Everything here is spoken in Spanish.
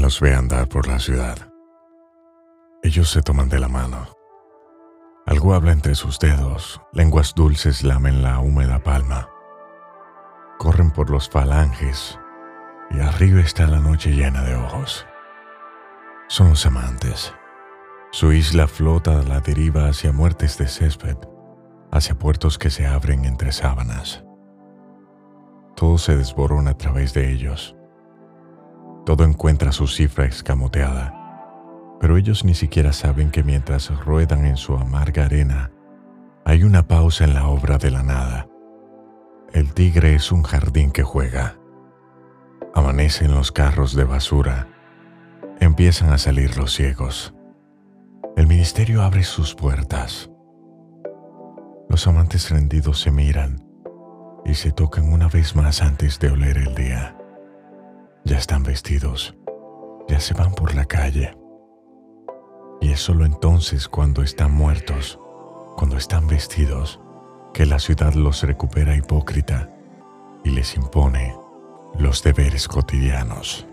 los ve andar por la ciudad. Ellos se toman de la mano. Algo habla entre sus dedos, lenguas dulces lamen la húmeda palma. Corren por los falanges y arriba está la noche llena de ojos. Son los amantes. Su isla flota a la deriva hacia muertes de césped, hacia puertos que se abren entre sábanas. Todo se desborona a través de ellos. Todo encuentra su cifra escamoteada, pero ellos ni siquiera saben que mientras ruedan en su amarga arena, hay una pausa en la obra de la nada. El tigre es un jardín que juega. Amanecen los carros de basura. Empiezan a salir los ciegos. El ministerio abre sus puertas. Los amantes rendidos se miran y se tocan una vez más antes de oler el día. Ya están vestidos, ya se van por la calle. Y es solo entonces cuando están muertos, cuando están vestidos, que la ciudad los recupera hipócrita y les impone los deberes cotidianos.